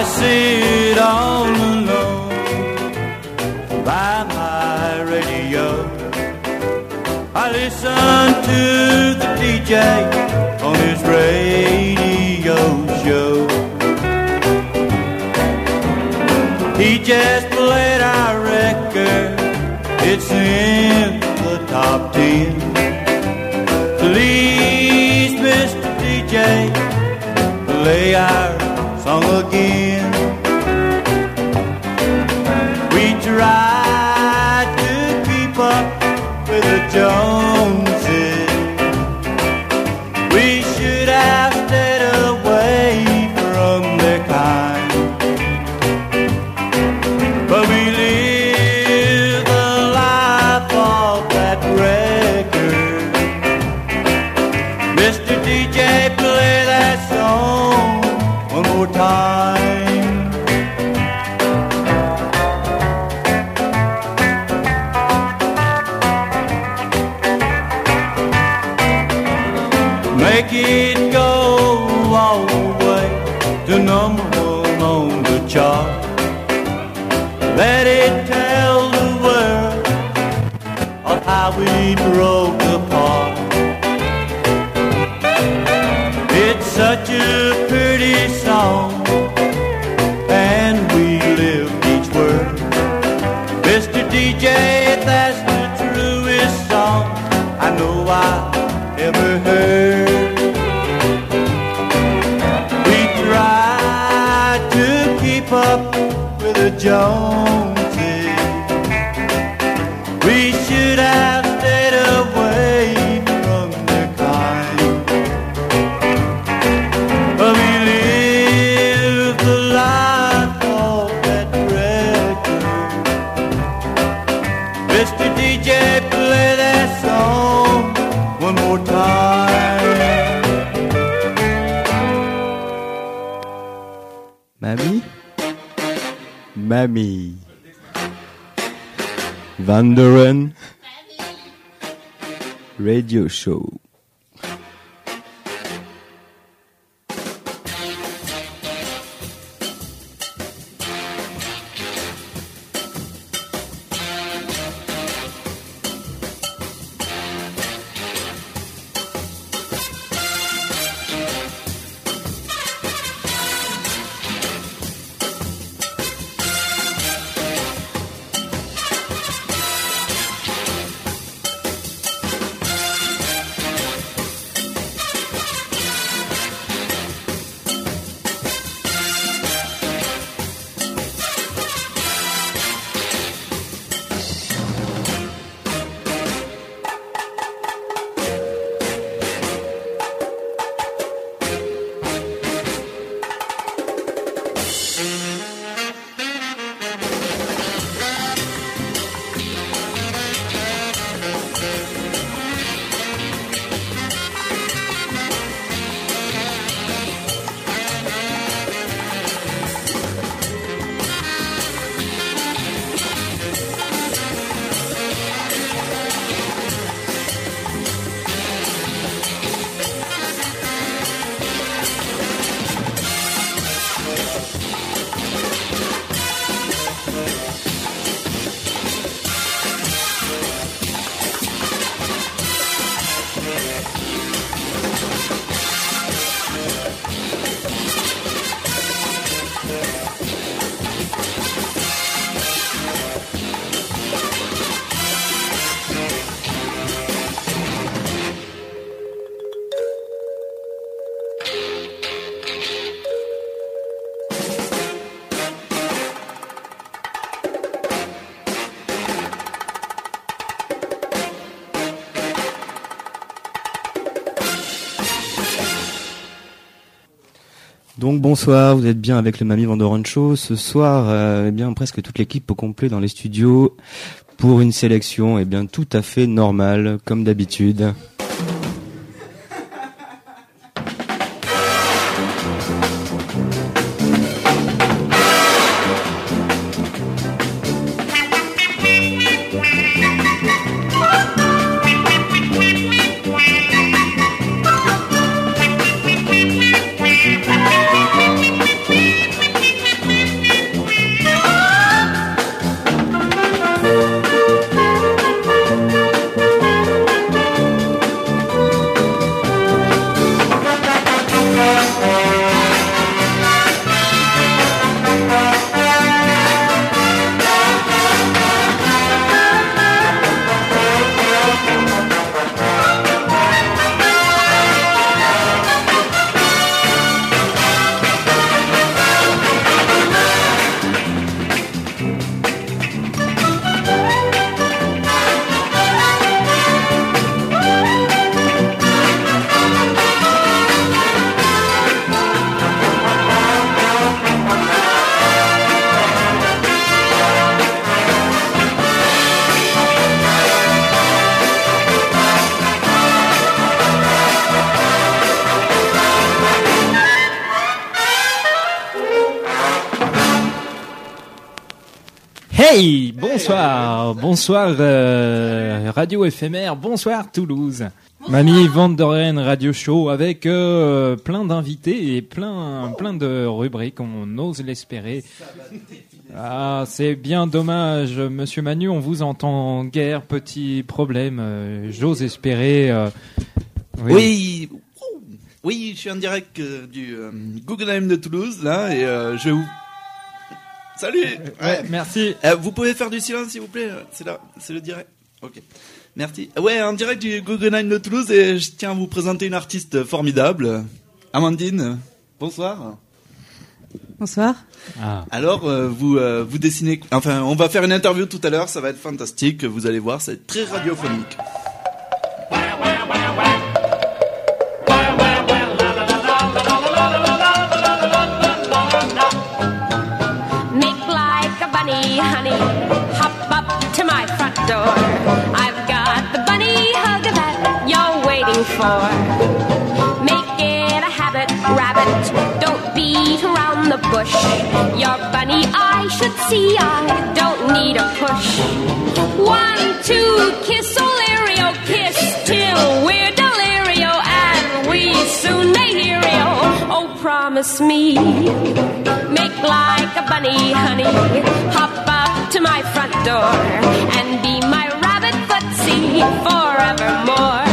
I sit all alone by my radio. I listen to the DJ. We tried to keep up with the Jones. Mamie. Van Radio Show. Donc bonsoir, vous êtes bien avec le Mamie Vandorancho. Ce soir, euh, eh bien presque toute l'équipe au complet dans les studios pour une sélection eh bien tout à fait normale comme d'habitude. Bonsoir, euh, Radio éphémère, bonsoir Toulouse. Mamie Vanderen Radio Show avec euh, plein d'invités et plein plein de rubriques, on ose l'espérer. Ah, c'est bien dommage, Monsieur Manu, on vous entend guère, petit problème. euh, J'ose espérer. euh, Oui. oui, je suis en direct euh, du euh, Guggenheim de Toulouse là et euh, je vous. Salut. Ouais, merci. Euh, vous pouvez faire du silence s'il vous plaît. C'est là, c'est le direct. Ok. Merci. Ouais, en direct du Guggenheim de Toulouse et je tiens à vous présenter une artiste formidable, Amandine. Bonsoir. Bonsoir. Ah. Alors, euh, vous euh, vous dessinez. Enfin, on va faire une interview tout à l'heure. Ça va être fantastique. Vous allez voir, c'est très radiophonique. Door. I've got the bunny hug that you're waiting for. Make it a habit, rabbit. Don't beat around the bush. Your bunny I should see. I don't need a push. One, two, kiss Olerio, kiss till we're delirio, and we soon may hear you. Oh, promise me. Make like a bunny, honey. Hop up my front door and be my rabbit footsie forevermore.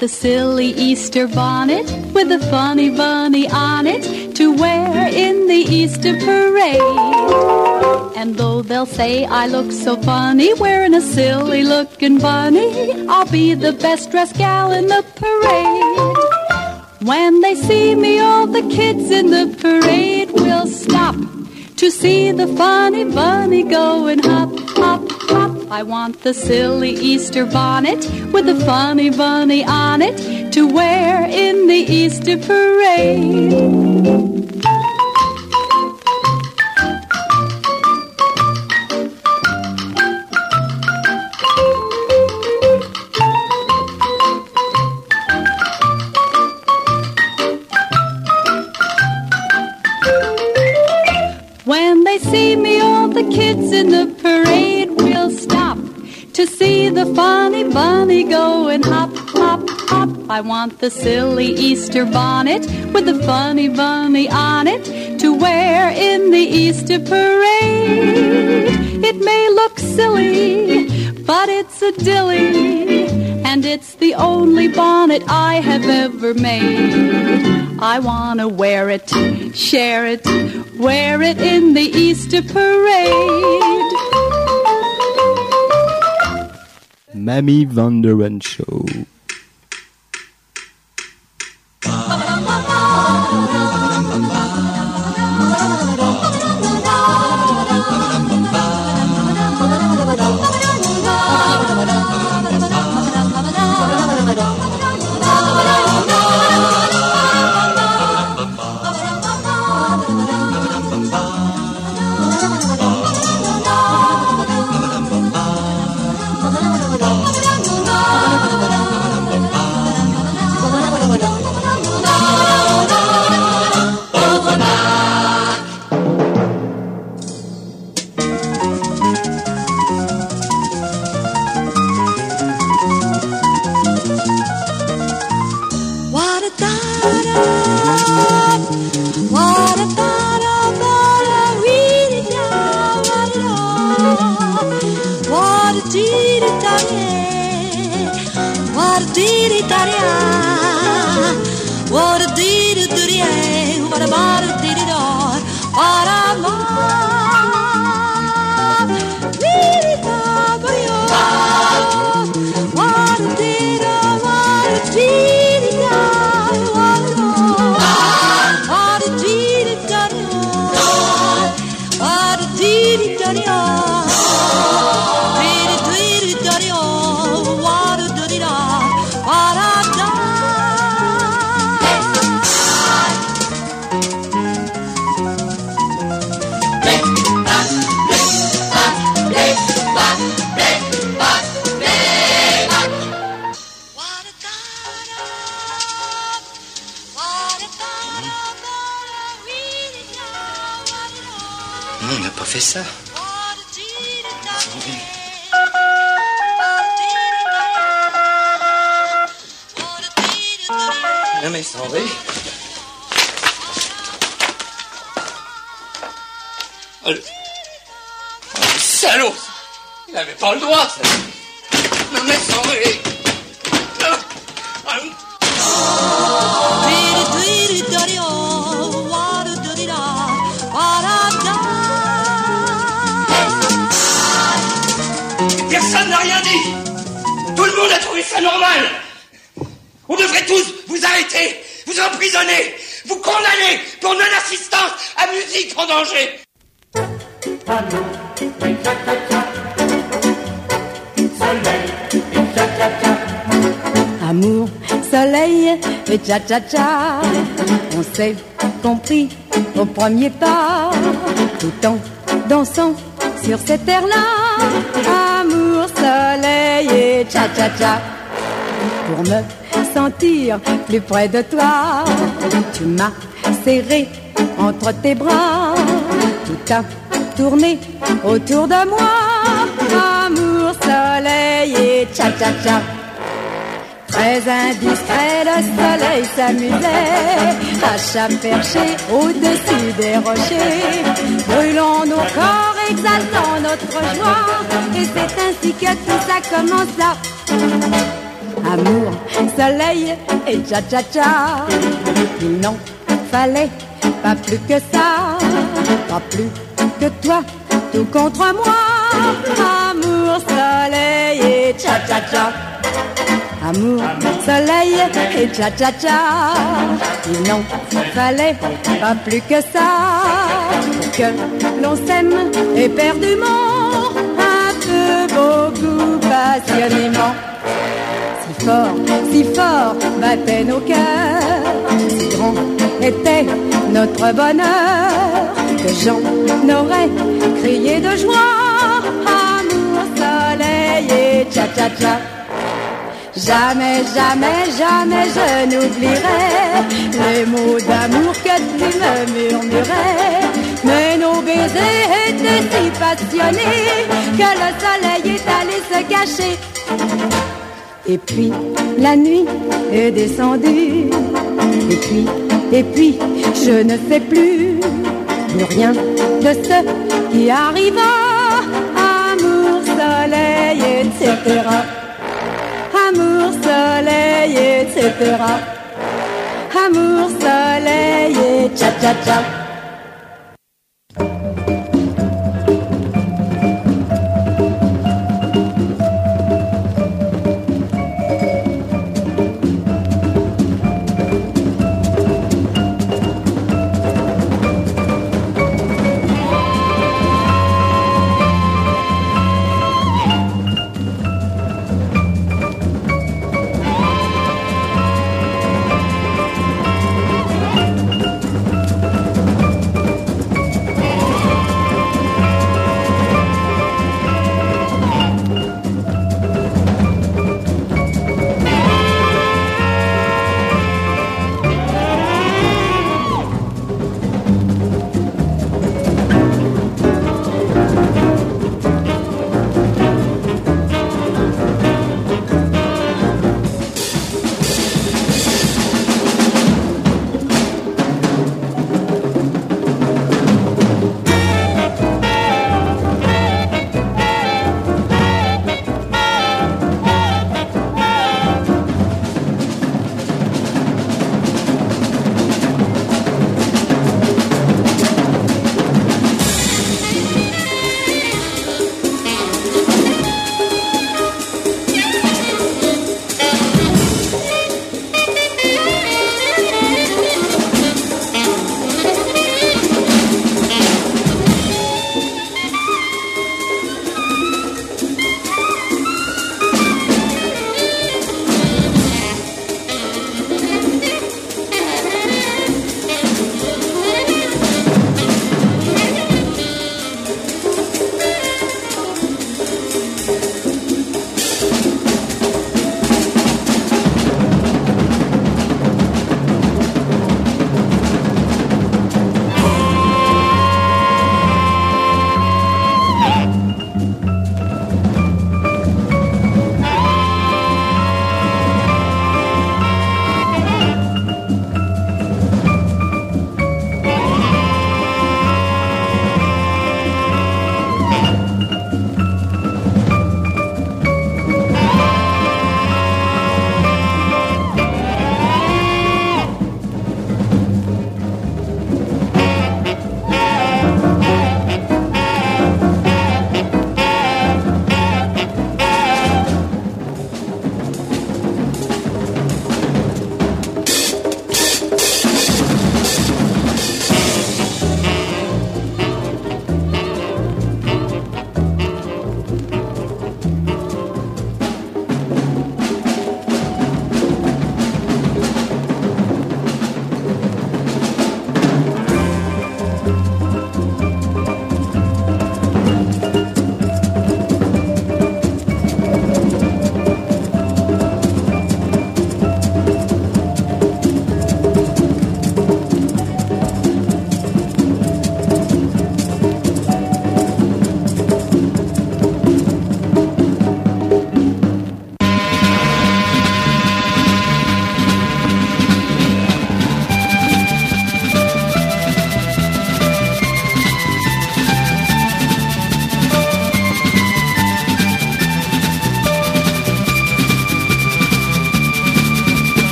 The silly Easter bonnet with a funny bunny on it to wear in the Easter parade. And though they'll say I look so funny wearing a silly looking bunny, I'll be the best dressed gal in the parade. When they see me, all the kids in the parade will stop to see the funny bunny going hop, hop, hop. I want the silly Easter bonnet with the funny bunny on it to wear in the Easter parade. I want the silly Easter bonnet with the funny bunny on it to wear in the Easter parade. It may look silly, but it's a dilly, and it's the only bonnet I have ever made. I wanna wear it, share it, wear it in the Easter parade. Mamie Vanderen Show. Tout le monde a trouvé ça normal. On devrait tous vous arrêter, vous emprisonner, vous condamner pour non-assistance à musique en danger. Amour, soleil et cha-cha-cha. On s'est compris au premier pas, tout en dansant sur cette terre-là. Amour, soleil et cha-cha-cha. Pour me sentir plus près de toi, tu m'as serré entre tes bras, tout a tourné autour de moi. Amour, soleil et cha-cha-cha. Très indiscret, le soleil s'amusait à chapercher au-dessus des rochers, brûlant nos corps, exaltant notre joie. Et c'est ainsi que tout ça commença. Amour, soleil et cha-cha-cha. Il n'en fallait pas plus que ça, pas plus que toi, tout contre moi. Amour, soleil et cha-cha-cha. Amour, soleil et cha-cha-cha. Il n'en fallait pas plus que ça. Que l'on s'aime éperdument, un peu, beaucoup, passionnément. Si fort, si fort battaient nos cœurs, si grand était notre bonheur, que j'en aurais crié de joie. Amour, soleil et cha-cha-cha. Jamais, jamais, jamais je n'oublierai les mots d'amour que tu me murmurais. Mais nos baisers étaient si passionnés que le soleil est allé se cacher. Et puis la nuit est descendue. Et puis, et puis, je ne sais plus, plus rien de ce qui arriva. Amour, soleil, etc soleil, etc. Amour, soleil et cha-cha-cha.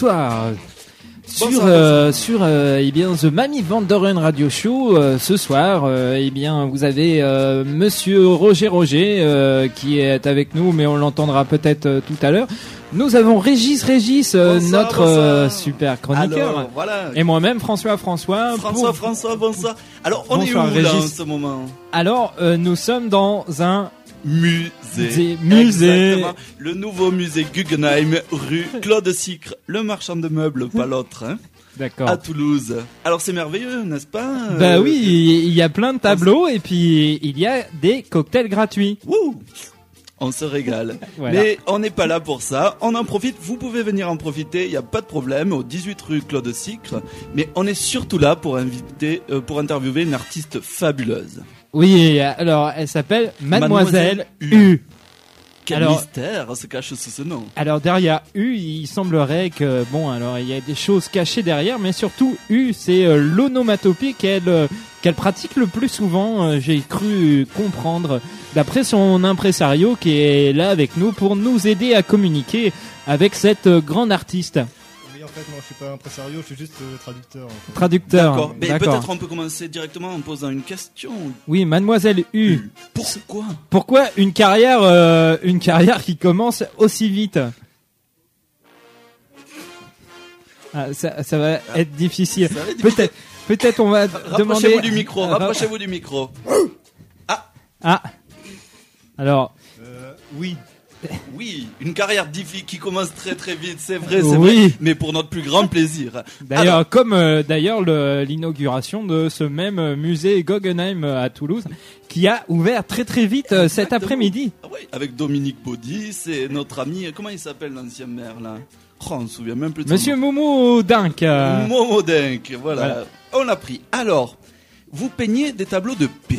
Bonsoir. Sur Bonsoir, euh, sur euh, eh bien The Mamie Van Doren Radio Show euh, ce soir euh, eh bien vous avez monsieur Roger Roger qui est avec nous mais on l'entendra peut-être tout à l'heure. Nous avons Régis Régis Bonsoir, notre super chroniqueur Alors, voilà. et moi-même François François François, pour- François, bonsoir. Alors, on est où là en Régis. ce moment? Alors nous sommes dans un Musée. Exactement. Le nouveau musée Guggenheim, rue Claude Sicre, le marchand de meubles, pas l'autre, hein, d'accord. à Toulouse. Alors c'est merveilleux, n'est-ce pas Bah Euh, oui, il y a plein de tableaux et puis il y a des cocktails gratuits. Wouh on se régale. Voilà. Mais on n'est pas là pour ça. On en profite. Vous pouvez venir en profiter. Il n'y a pas de problème. Au 18 rue Claude Sicre. Mais on est surtout là pour inviter, euh, pour interviewer une artiste fabuleuse. Oui, alors elle s'appelle Mademoiselle, Mademoiselle U. U. Quel Alors- mystère se cache sous ce nom. Alors derrière U, il semblerait que bon, alors il y a des choses cachées derrière, mais surtout U, c'est euh, l'onomatopée qu'elle euh, qu'elle pratique le plus souvent. euh, J'ai cru comprendre d'après son impresario qui est là avec nous pour nous aider à communiquer avec cette euh, grande artiste. Fait, moi, je suis pas impresario, je suis juste euh, traducteur. en fait. Traducteur. D'accord. Mais peut-être on peut commencer directement en posant une question. Oui, Mademoiselle U. Pourquoi Pourquoi une carrière, euh, une carrière qui commence aussi vite? Ah, ça, ça va être difficile. Peut-être, peut-être on va demander. Rapprochez-vous du micro. Ah, Rapprochez-vous du micro. Ah. Alors, Euh, oui, Oui, une carrière diffi- qui commence très très vite, c'est vrai, c'est Oui. vrai, mais pour notre plus grand plaisir. d'ailleurs, Alors, comme euh, d'ailleurs le- l'inauguration de ce même euh, musée Guggenheim euh, à Toulouse, qui a ouvert très très vite euh, cet après-midi. ah oui, avec Dominique Baudy, c'est notre ami, comment il s'appelle l'ancien maire là? Oh, on se souvient même plus Monsieur. Moumou Dink. euh, Momo Denk, voilà. Voilà. On l'a pris. Alors, vous peignez des tableaux de paix.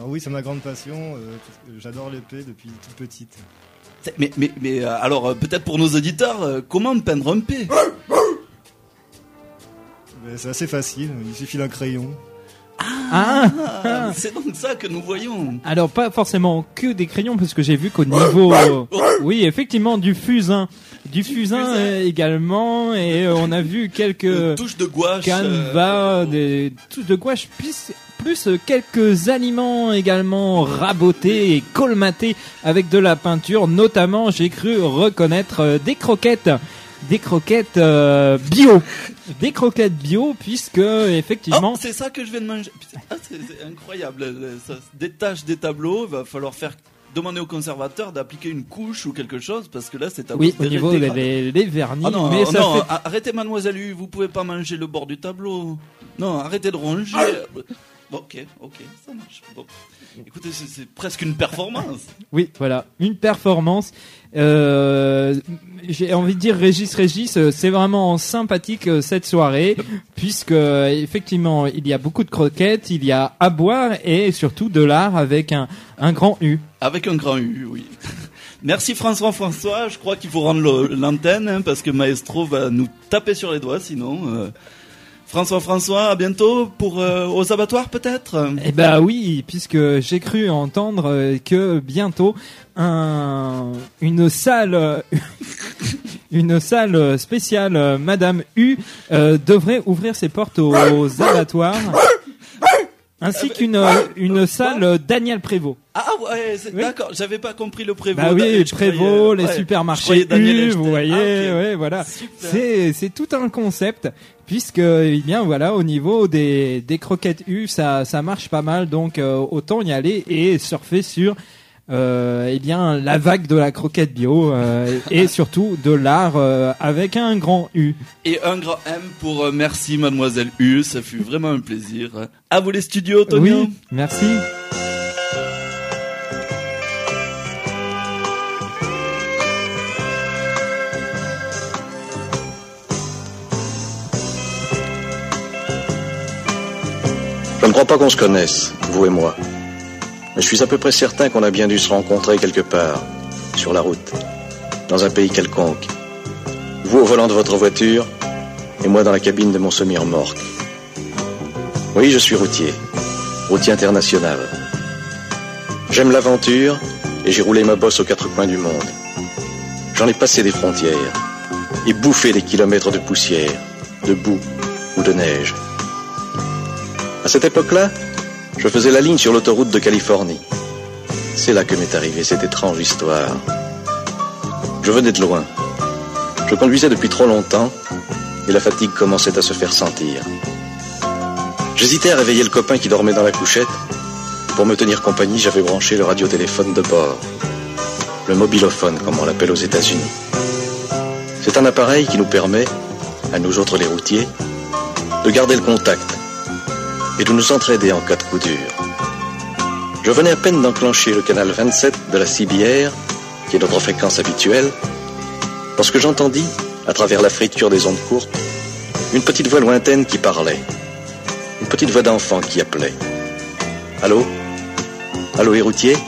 Alors oui, c'est ma grande passion. euh, J'adore l'épée depuis toute petite. Mais, mais, mais euh, alors, euh, peut-être pour nos auditeurs, comment peindre un P? Mais C'est assez facile, il suffit d'un crayon. Ah. Ah, C'est donc ça que nous voyons. Alors pas forcément que des crayons parce que j'ai vu qu'au niveau oui effectivement du fusain du fusain fusain. euh, également et euh, on a vu quelques touche de gouache. canevas euh, des touches de gouache plus plus euh, quelques aliments également rabotés et colmatés avec de la peinture notamment j'ai cru reconnaître euh, des croquettes des croquettes euh, bio des croquettes bio puisque effectivement Oh, c'est ça que je viens de manger. Ah, c'est incroyable. Ça se détache des tableaux. Il va falloir faire demander au conservateur d'appliquer une couche ou quelque chose parce que là, c'est tableaux oui au niveau des, des vernis Ah non, mais ça non, fait a- arrêtez mademoiselle U, vous pouvez pas manger le bord du tableau. Non, arrêtez de ronger. Ok, ok, ça marche. Bon. Écoutez, c'est- presque une performance. Oui, voilà, une performance. Euh, J'ai envie de dire Régis Régis, euh, c'est vraiment sympathique euh, cette soirée, puisque euh, effectivement il y a beaucoup de croquettes, il y a à boire et surtout de l'art avec un, un grand U. Avec un grand U, oui. Merci François François, je crois qu'il faut rendre l'antenne hein, parce que Maestro va nous taper sur les doigts sinon. euh. François François, à bientôt pour euh, aux abattoirs peut-être? Eh ben oui, puisque j'ai cru entendre euh, que bientôt un, une salle, une salle spéciale Madame U euh, devrait ouvrir ses portes aux, aux abattoirs, ainsi qu'une euh, une salle Daniel Prévost. Ah ouais, c'est- Oui. d'accord, j'avais pas compris le prévôt. Bah oui, Prévost, les ouais, supermarchés U, vous voyez, Ah, ouais, voilà. C'est tout un concept puisque eh bien voilà au niveau des des croquettes U ça ça marche pas mal donc euh, autant y aller et surfer sur euh, eh bien la vague de la croquette bio euh, et surtout de l'art euh, avec un grand U. Et un grand M pour merci mademoiselle U, ça fut vraiment un plaisir. À vous les studios. Oui, merci. Je ne crois pas qu'on se connaisse, vous et moi. Mais je suis à peu près certain qu'on a bien dû se rencontrer quelque part, sur la route, dans un pays quelconque. Vous au volant de votre voiture, et moi dans la cabine de mon semi-remorque. Oui, je suis routier, routier international. J'aime l'aventure, et j'ai roulé ma bosse aux quatre coins du monde. j'en ai passé des frontières et bouffé des kilomètres de poussière, de boue ou de neige. À cette époque-là, je faisais la ligne sur l'autoroute de Californie. C'est là que m'est arrivée cette étrange histoire. Je venais de loin. Je conduisais depuis trop longtemps et la fatigue commençait à se faire sentir. J'hésitais à réveiller le copain qui dormait dans la couchette. Pour me tenir compagnie, j'avais branché le radiotéléphone de bord. Le mobilophone, comme on l'appelle aux États-Unis. C'est un appareil qui nous permet, à nous autres les routiers, de garder le contact et de nous entraider en cas de coup dur. Je venais à peine d'enclencher le canal 27 de la CBR, qui est notre fréquence habituelle, lorsque j'entendis, à travers la friture des ondes courtes, une petite voix lointaine qui parlait. Une petite voix d'enfant qui appelait. Allô? Allô, les routiers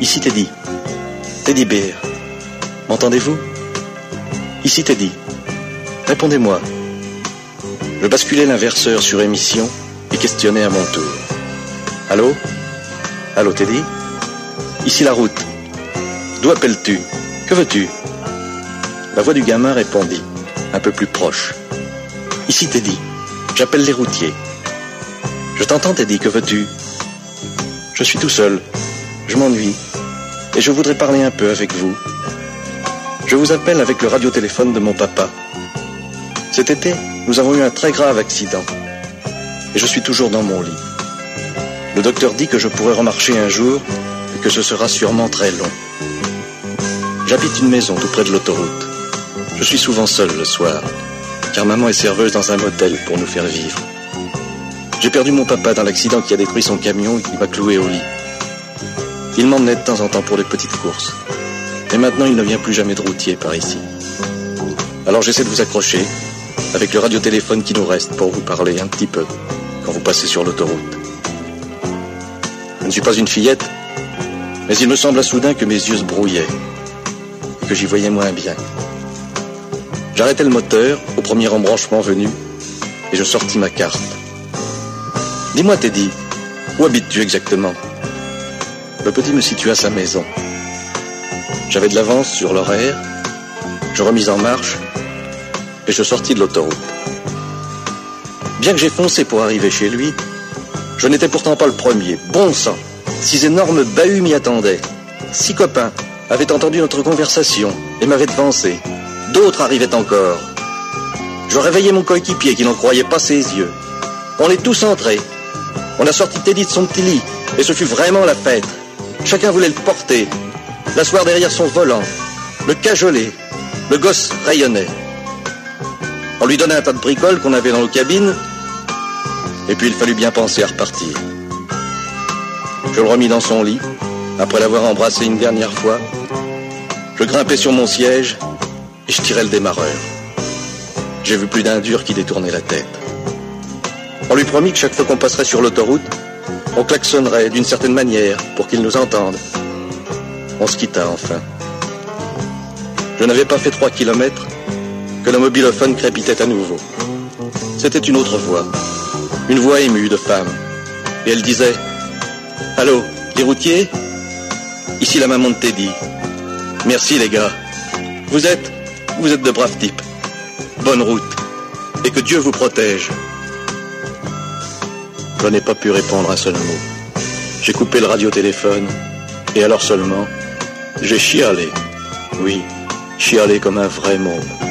Ici Teddy. Teddy Bear. M'entendez-vous? Ici Teddy. Répondez-moi. Je basculais l'inverseur sur émission et questionnais à mon tour. Allô? Allô Teddy? Ici la route. D'où appelles-tu? Que veux-tu? La voix du gamin répondit, un peu plus proche. Ici Teddy. J'appelle les routiers. Je t'entends Teddy, que veux-tu? Je suis tout seul. Je m'ennuie. Et je voudrais parler un peu avec vous. Je vous appelle avec le radiotéléphone de mon papa. Cet été, nous avons eu un très grave accident. Et je suis toujours dans mon lit. Le docteur dit que je pourrai remarcher un jour et que ce sera sûrement très long. J'habite une maison tout près de l'autoroute. Je suis souvent seul le soir, car maman est serveuse dans un motel pour nous faire vivre. J'ai perdu mon papa dans l'accident qui a détruit son camion et qui m'a cloué au lit. Il m'emmenait de temps en temps pour des petites courses. Et maintenant, il ne vient plus jamais de routier par ici. Alors j'essaie de vous accrocher avec le radiotéléphone qui nous reste pour vous parler un petit peu vous passez sur l'autoroute. Je ne suis pas une fillette, mais il me sembla soudain que mes yeux se brouillaient et que j'y voyais moins bien. J'arrêtai le moteur au premier embranchement venu et je sortis ma carte. Dis-moi, Teddy, où habites-tu exactement? Le petit me situa sa maison. J'avais de l'avance sur l'horaire, je remis en marche et je sortis de l'autoroute. Bien que j'ai foncé pour arriver chez lui, je n'étais pourtant pas le premier. Bon sang Six énormes bahuts m'y attendaient. Six copains avaient entendu notre conversation et m'avaient devancé. D'autres arrivaient encore. Je réveillais mon coéquipier qui n'en croyait pas ses yeux. On est tous entrés. On a sorti Teddy de son petit lit et ce fut vraiment la fête. Chacun voulait le porter, l'asseoir derrière son volant, le cajoler. Le gosse rayonnait. On lui donnait un tas de bricoles qu'on avait dans nos cabines, et puis il fallut bien penser à repartir. Je le remis dans son lit, après l'avoir embrassé une dernière fois. Je grimpais sur mon siège et je tirais le démarreur. J'ai vu plus d'un dur qui détournait la tête. On lui promit que chaque fois qu'on passerait sur l'autoroute, on klaxonnerait d'une certaine manière pour qu'il nous entende. On se quitta enfin. Je n'avais pas fait trois kilomètres que le mobilophone crépitait à nouveau. C'était une autre voix, une voix émue de femme. Et elle disait Allô, les routiers? Ici la maman de Teddy. Merci les gars. Vous êtes, vous êtes de braves types. Bonne route. Et que Dieu vous protège. Je n'ai pas pu répondre un seul mot. J'ai coupé le radiotéléphone. Et alors seulement, j'ai chialé. Oui, chialé comme un vrai môme.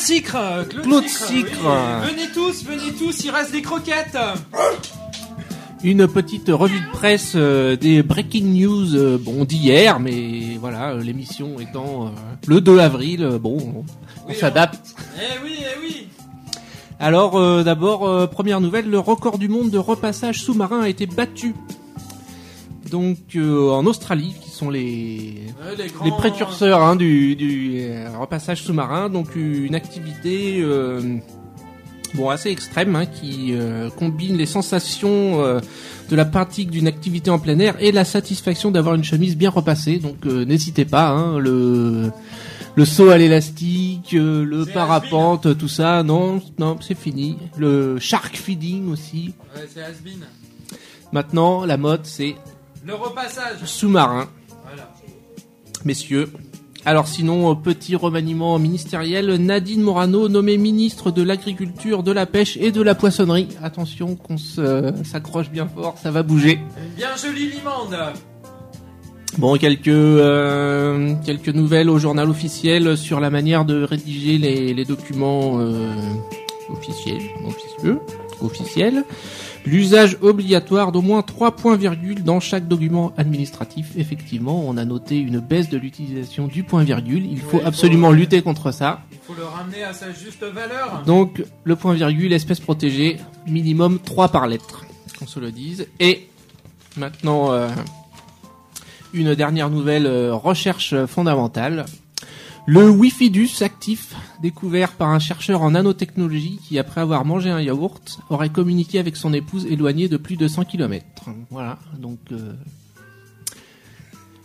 Claude Sicre Claude, oui. Venez tous, venez tous, il reste des croquettes Une petite revue de presse euh, des breaking news, euh, bon, d'hier, mais voilà, euh, l'émission étant le 2 avril, bon, on, s'adapte. Eh oui, eh oui Alors, d'abord, première nouvelle, le record du monde de repassage sous-marin a été battu. Donc, en Australie, sont les, Ouais, les grands- les précurseurs hein, du, du euh, repassage sous-marin, donc une activité euh, bon assez extrême hein, qui euh, combine les sensations euh, de la pratique d'une activité en plein air et la satisfaction d'avoir une chemise bien repassée. Donc euh, n'hésitez pas, hein, le le saut à l'élastique, le parapente, tout ça, non, non, c'est fini. Le shark feeding aussi. Ouais. Maintenant, la mode, c'est Le repassage sous-marin. Messieurs. Alors sinon, euh, petit remaniement ministériel, Nadine Morano nommée ministre de l'Agriculture, de la Pêche et de la Poissonnerie. Attention qu'on s'accroche bien fort, ça va bouger. Bien jolie limande Bon, quelques euh, quelques nouvelles au journal officiel sur la manière de rédiger les, les documents euh, officiels, officieux, officiels. L'usage obligatoire d'au moins trois points virgule dans chaque document administratif. Effectivement, on a noté une baisse de l'utilisation du point virgule. Il faut il faut- absolument lutter contre ça. Il faut le ramener à sa juste valeur Donc, le point virgule, espèce protégée, minimum 3 par lettre, qu'on se le dise. Et maintenant, euh, une dernière nouvelle euh, recherche fondamentale. Le Wi-Fi-Dus actif, découvert par un chercheur en nanotechnologie qui, après avoir mangé un yaourt, aurait communiqué avec son épouse éloignée de plus de 100 km. Voilà, donc... euh,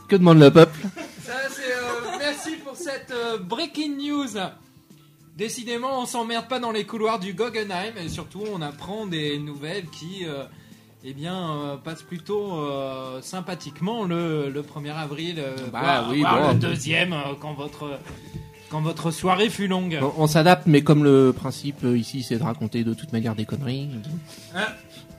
Que demande le peuple? Ça, euh, merci pour cette euh, breaking news. Décidément, on s'emmerde pas dans les couloirs du Guggenheim et surtout, on apprend des nouvelles qui, euh, eh bien, euh, passent plutôt euh, sympathiquement le, le 1er avril, euh, Bah voire- oui, voire bon. le deuxième euh, quand votre quand votre soirée fut longue. On, on s'adapte, mais comme le principe ici, c'est de raconter de toute manière des conneries. Hein,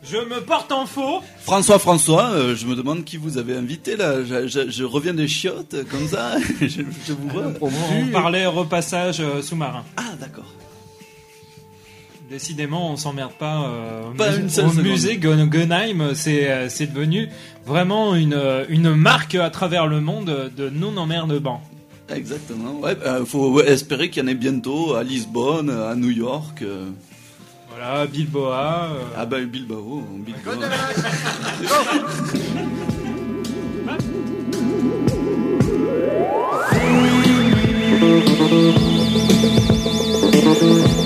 je me porte en faux. François, François, euh, je me demande qui vous avez invité là. Je, je- je reviens des chiottes comme ça. je, je vous vois. On parlait repassage euh, sous-marin. Ah d'accord. Décidément, on s'emmerde pas. euh, Pas musée- une seule au seconde. musée Guggenheim, c'est euh, c'est devenu vraiment une euh, une marque à travers le monde de non emmerdement. Exactement. Ouais, euh, faut espérer qu'il y en ait bientôt à Lisbonne, à New York. euh. Voilà, Bilboa. euh, Ah bah Bilbao, Bilbao. L'étoile du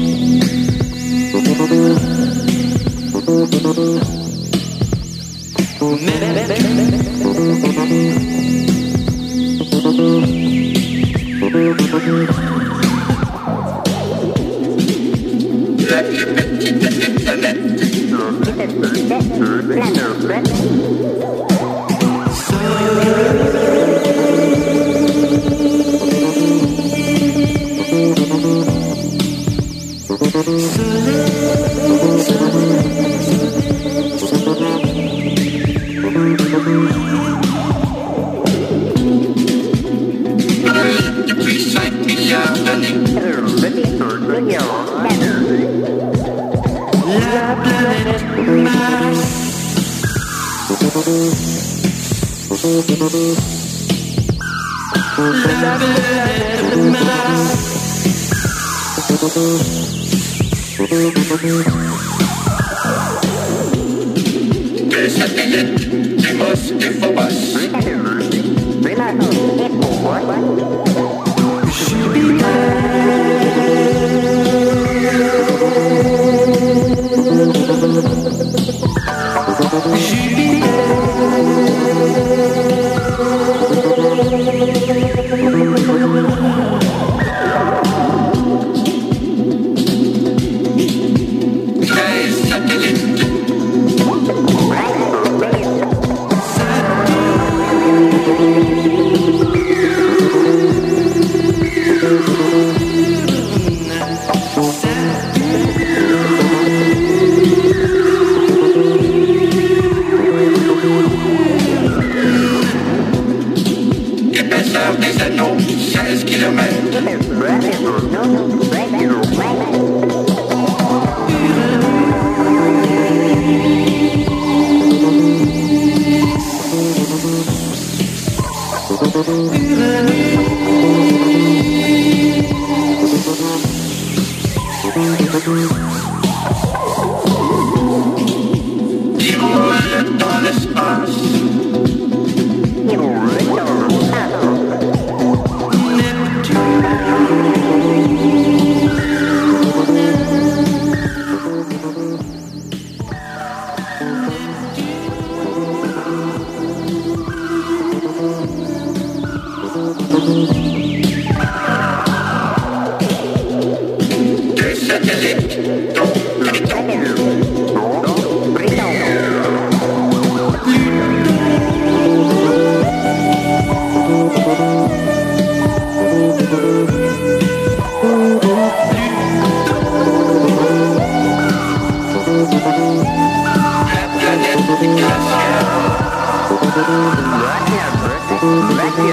Mamie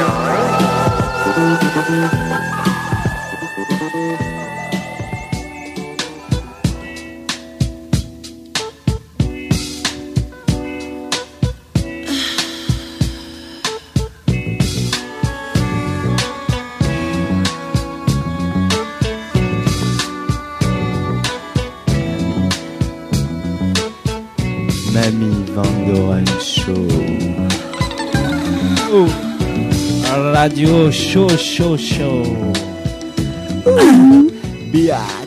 Radio show show show. Biatch.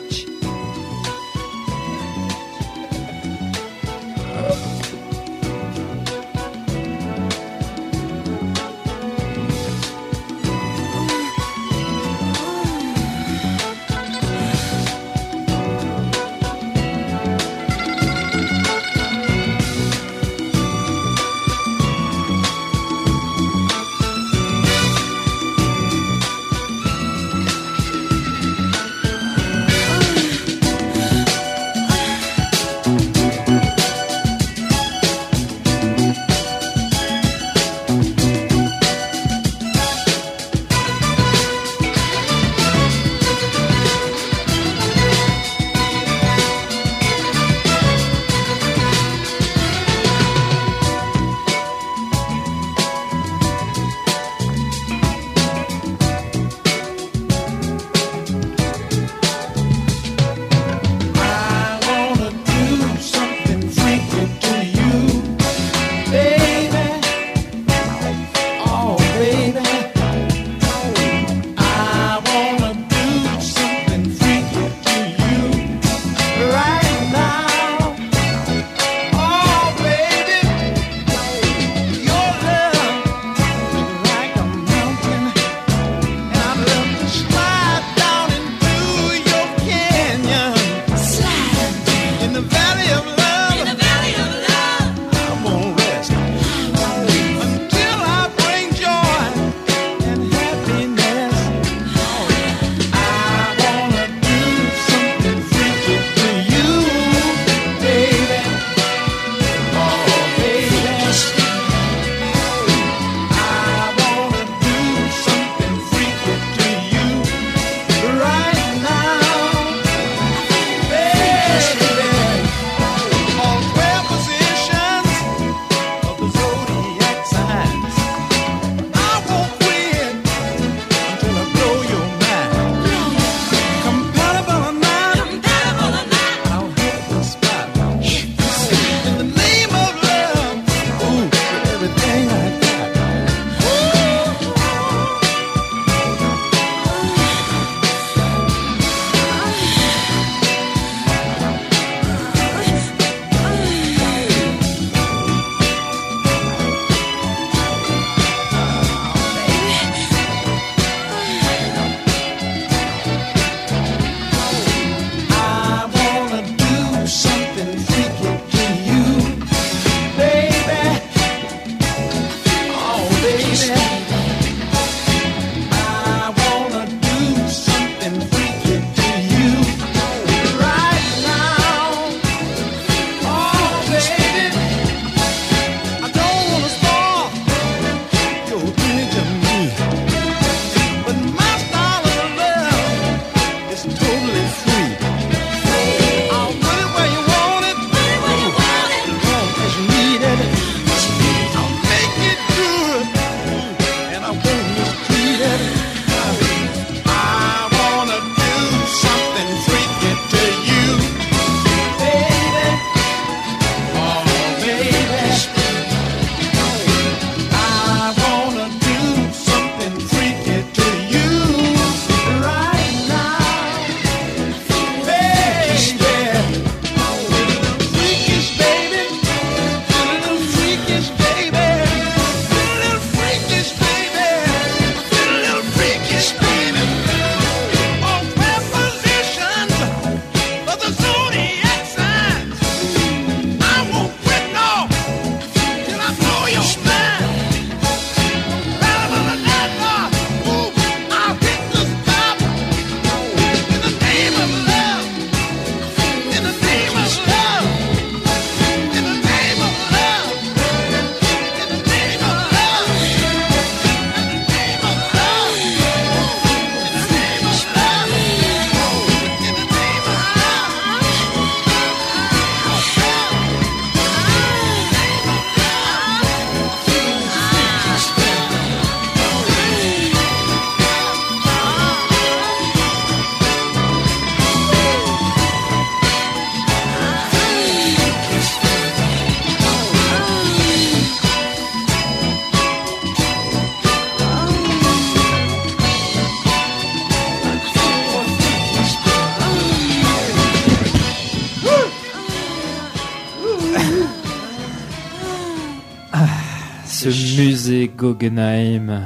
Ce musée Guggenheim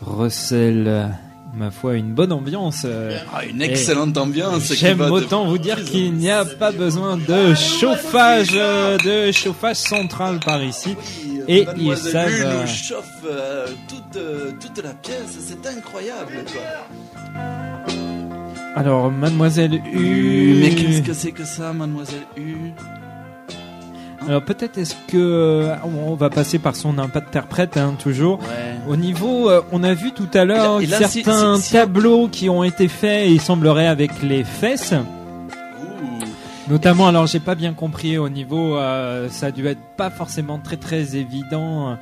recèle, ma foi, une bonne ambiance. euh, Ah, une et excellente ambiance. J'aime autant vous dire qu'il n'y a pas besoin de chauffage, euh, de chauffage central par ici. Et ils savent. Hu euh, nous chauffe euh, toute, euh, toute la pièce, c'est incroyable quoi. Alors, Mademoiselle U. Mais qu'est-ce que c'est que ça, Mademoiselle U Alors peut-être est-ce que euh, on va passer par son interprète hein, toujours. Ouais. Au niveau, euh, on a vu tout à l'heure Et là- et là, si- certains tableaux qui ont été faits, il semblerait avec les fesses. Notamment, alors j'ai pas bien compris au niveau, euh, ça a dû être pas forcément très très évident.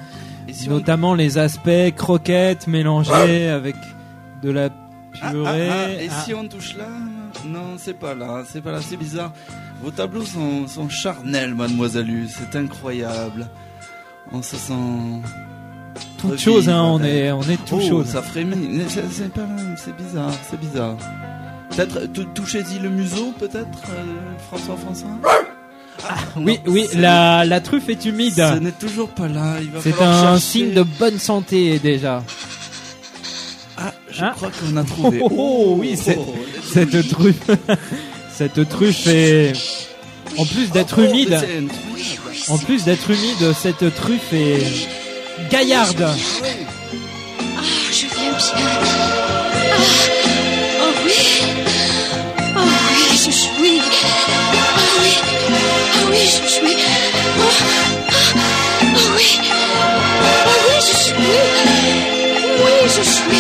Et si on- notamment les aspects croquettes mélangées avec de la Ah, purée. ah, ah, et Ah. si on touche là Non, c'est pas là, c'est pas là, c'est bizarre. Vos tableaux sont, sont charnels, Mademoiselle U, c'est incroyable. On se sent. Toute chose, hein, on est- on est tout Oh. Ça frémit, c'est pas là, c'est bizarre, c'est bizarre. Peut-être, tou- touchez-y le museau, peut-être, euh, François François? Ah, Oui, non, oui, c'est- la, la truffe est humide. Ce n'est toujours pas là, il va C'est un chercher. signe de bonne santé déjà. Ah, je Hein crois qu'on a trouvé. Oh, oh, oh, oui, Oh, cette, oh, cette truffe, cette truffe est, en plus d'être Oh, humide, en plus d'être humide, cette truffe est gaillarde. Ah, je viens bien. Ah, oh oui. Oh oui, je suis. Oh oui. Oh oui, je suis. Oh, ah, oh oui. Oh oui, je suis. Oui, je suis.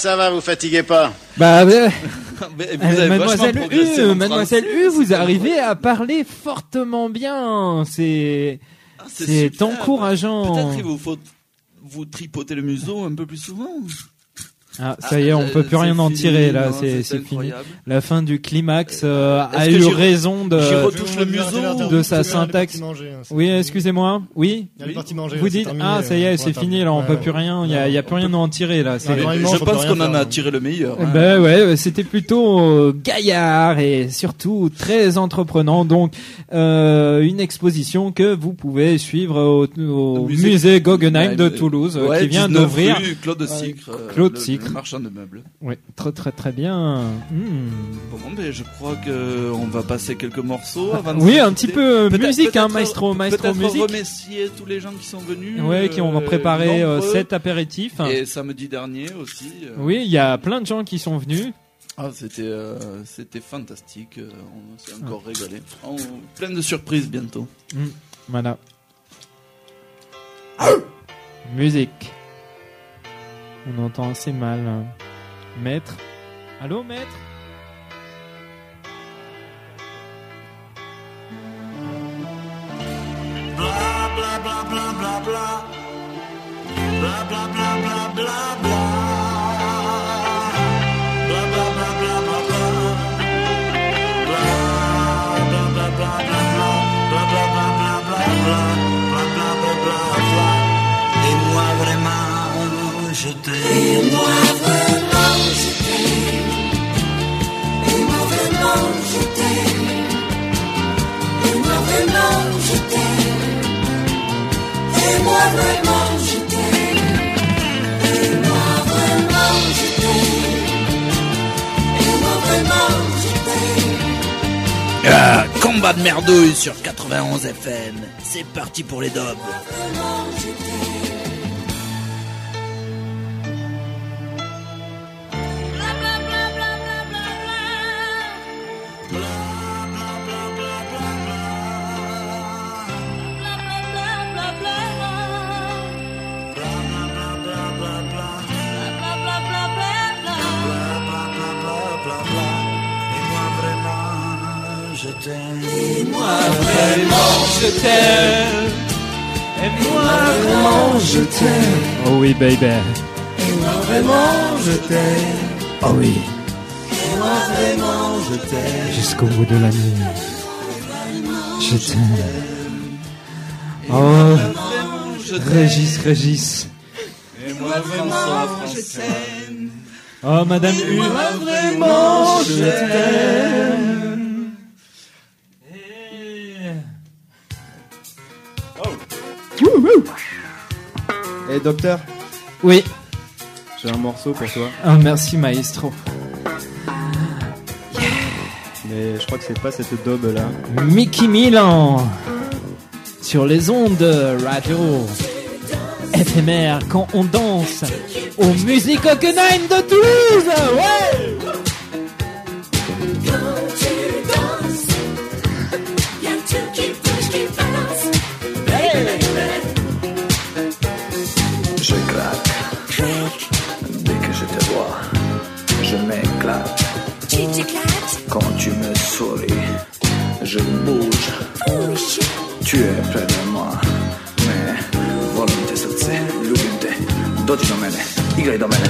Ça va, vous fatiguez pas. Bah. Mais vous Euh, avez Mademoiselle U, en Mademoiselle. U, vous arrivez à parler fortement bien. C'est, Ah, c'est encourageant. Peut-être qu'il vous faut vous tripoter le museau un peu plus souvent. Ah, ça y est, on peut plus rien en tirer là, c'est fini. La fin du climax euh, a Est-ce que eu raison de le museau de sa partie syntaxe. manger, hein, Oui, excusez-moi. Oui. Manger, Vous c'est dites terminé, ah ça y euh, est, c'est fini là, on Ouais, peut plus rien, il y a, y a plus rien à en tirer là. Je pense qu'on en a hein. tiré le meilleur. Eh hein. Ben ouais, c'était plutôt euh, gaillard et surtout très entreprenant. Donc euh, une exposition que vous pouvez suivre au, au musée, musée Guggenheim de euh, Toulouse euh, ouais, qui vient 19 d'ouvrir. Claude Euh, Sicre. euh, Claude Sicre. Marchand de meubles. Oui, très très très bien. Hmm. Bon, ben, je crois que on va passer quelques morceaux avant de Oui, un petit peu Peut-être- musique, hein, maestro, maestro musique. remercier tous les gens qui sont venus. Ouais, qui ont euh, préparé euh, cet apéritif. Et samedi dernier aussi. euh, Oui, il y a plein de gens qui sont venus. Ah, c'était c'était fantastique. On s'est encore régalé. On- plein de surprises bientôt. Hmm, Voilà. Musique. On entend assez mal. Maître. Allô, maître? Je t'aime. Et moi vraiment je t'aime. Et moi vraiment je t'aime. Et moi vraiment je t'aime. Et moi vraiment je t'aime. Et moi vraiment je t'aime. Et moi vraiment je t'aime. Ah, combat de merdouille sur 91 FM. C'est parti pour les dobs. Vraiment je t'aime. je t'aime. Et moi vraiment je t'aime. Oh oui, baby. Et moi vraiment je t'aime. Oh oui. Et moi vraiment je t'aime. Jusqu'au bout de la nuit. Je t'aime. Oh, Régis, Régis. Et moi vraiment je t'aime. Oh, Madame U. Moi vraiment je t'aime. Docteur Oui. J'ai un morceau pour toi. Ah, merci maestro. Mais je crois que c'est pas cette daube là. Mickey Milan sur les ondes radio éphémère quand on danse aux musiques Hockenheim de Toulouse. Ouais you got to do it man do it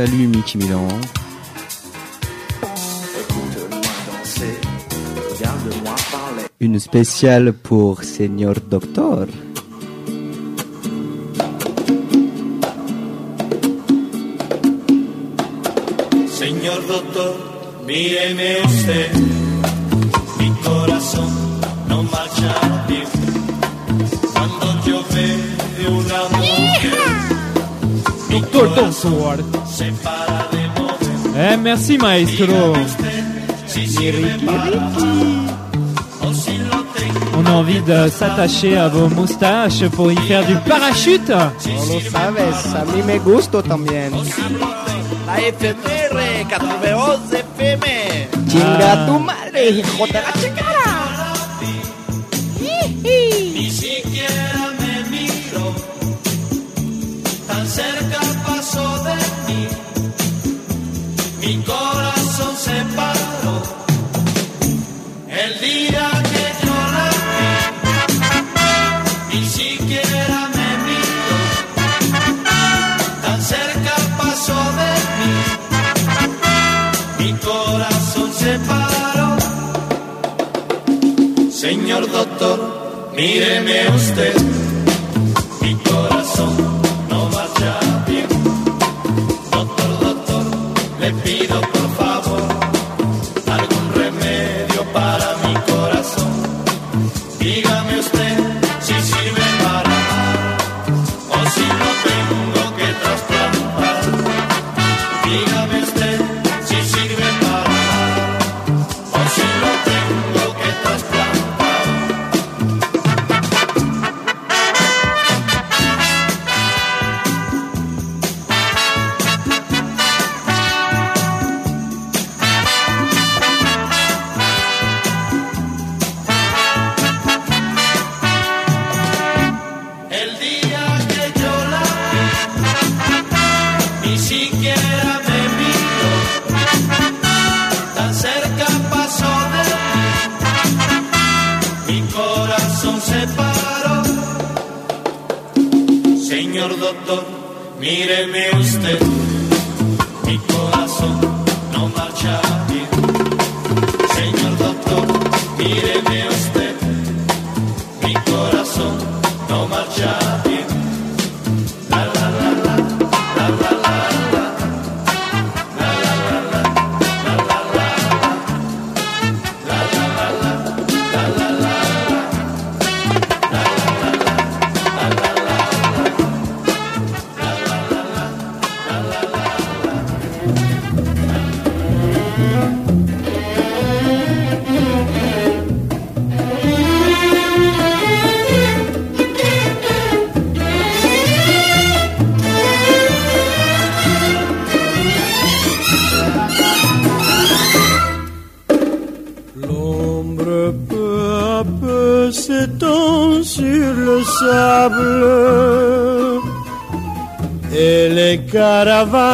Salut Mickey Milan. Une spéciale pour Senior Doctor. Señor Doctor, míreme usted. danzar. Eh, merci maestro. On a envie de s'attacher à vos moustaches pour y faire du parachute. No lo sabes, a me gusto también. La FTR 91 FM. Chinga ah. tu madre, hijo de la chica. doctor, míreme usted. mi corazón se paró. Señor doctor, míreme usted.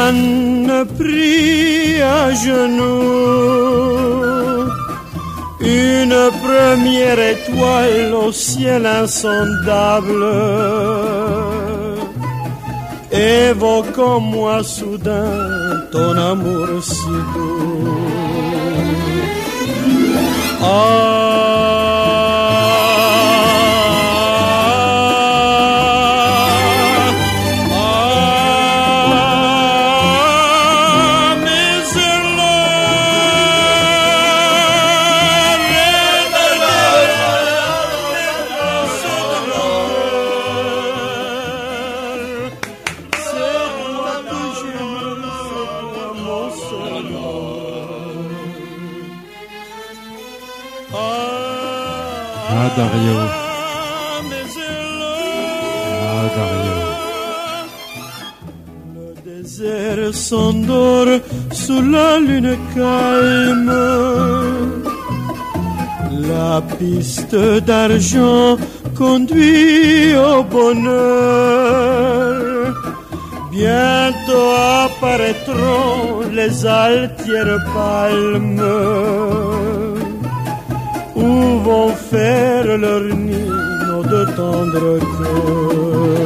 Caravanes prient à genoux. Une première étoile au ciel insondable évoque en moi soudain ton amour si doux. Ah, Ah, Dario. Dario. désert s'endort sous la lune calme. La piste d'argent conduit au bonheur. Bientôt apparaîtront les altières palmes où vont faire leur nid nos deux tendres cœurs.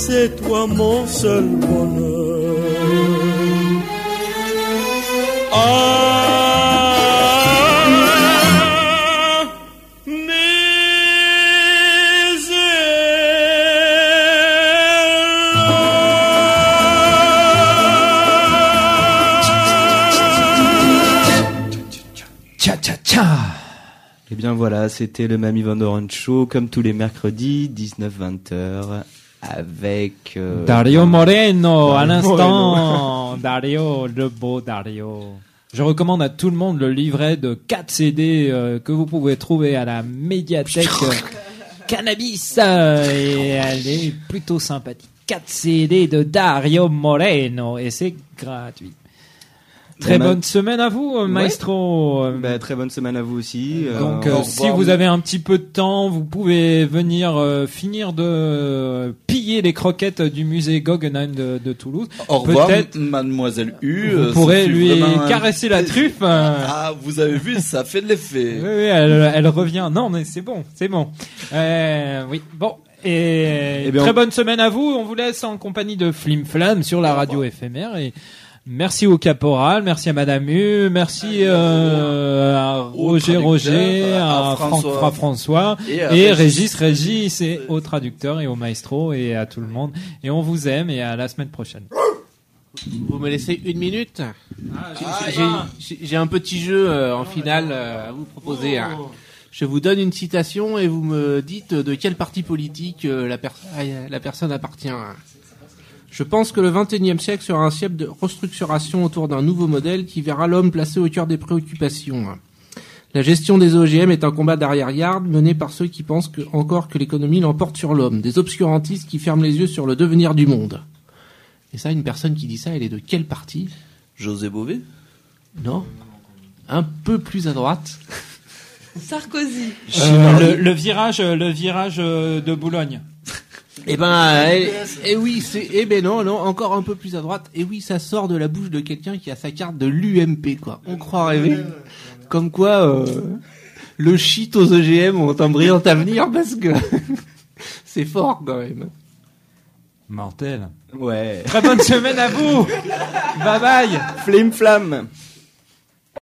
C'est toi mon seul bonheur. Ah, Tcha. Et bien voilà, c'était le Mamie Van Show, comme tous les mercredis, 19-20h, avec... euh, Dario Moreno, à Dario l'instant. Dario, le beau Dario. Je recommande à tout le monde le livret de 4 CD euh, que vous pouvez trouver à la médiathèque euh, Cannabis. euh, et elle est plutôt sympathique. 4 CD de Dario Moreno et c'est gratuit. Très Bon, bonne semaine à vous, euh, maestro. Euh, Bah, très bonne semaine à vous aussi. euh, Donc, euh, si vous avez un petit peu de temps, vous pouvez venir euh, finir de piller les croquettes du musée Guggenheim de, de Toulouse. Au revoir, mademoiselle U. vous pourrez lui un caresser la truffe. Ah, vous avez vu, ça fait de l'effet. Oui, oui, elle, elle revient. Non, mais c'est bon, c'est bon. Euh, oui, bon. Et Eh bien, très on- bonne semaine à vous. On vous laisse en compagnie de Flim Flam sur la radio éphémère. Et merci au caporal, merci à Madame U, merci euh, à Roger Roger, à à, Franck- François. Fra- François, Et Régis Régis. Régis, et au traducteur et au maestro et à tout le monde. Et on vous aime et à la semaine prochaine. Vous me laissez une minute J'ai- Ah, j'ai- un petit jeu euh, en finale euh, à vous proposer. hein. Je vous donne une citation et vous me dites de quel parti politique euh, la, per- euh, la personne appartient. Je pense que le XXIe siècle sera un siècle de restructuration autour d'un nouveau modèle qui verra l'homme placé au cœur des préoccupations. La gestion des OGM est un combat d'arrière-garde mené par ceux qui pensent que, encore que l'économie l'emporte sur l'homme, des obscurantistes qui ferment les yeux sur le devenir du monde. Et ça, une personne qui dit ça, elle est de quel parti? José Bové? Non. Un peu plus à droite. Sarkozy. Euh, le, le virage, le virage euh, de Boulogne. Eh ben, eh, eh oui, c'est, eh ben non, non, encore un peu plus à droite. Et oui, ça sort de la bouche de quelqu'un qui a sa carte de l'UMP, quoi. On croit rêver. Comme quoi, euh, le shit aux EGM ont un brillant avenir parce que c'est fort quand même. Mortel. Ouais. Très bonne semaine à vous. Bye bye. Flim flam.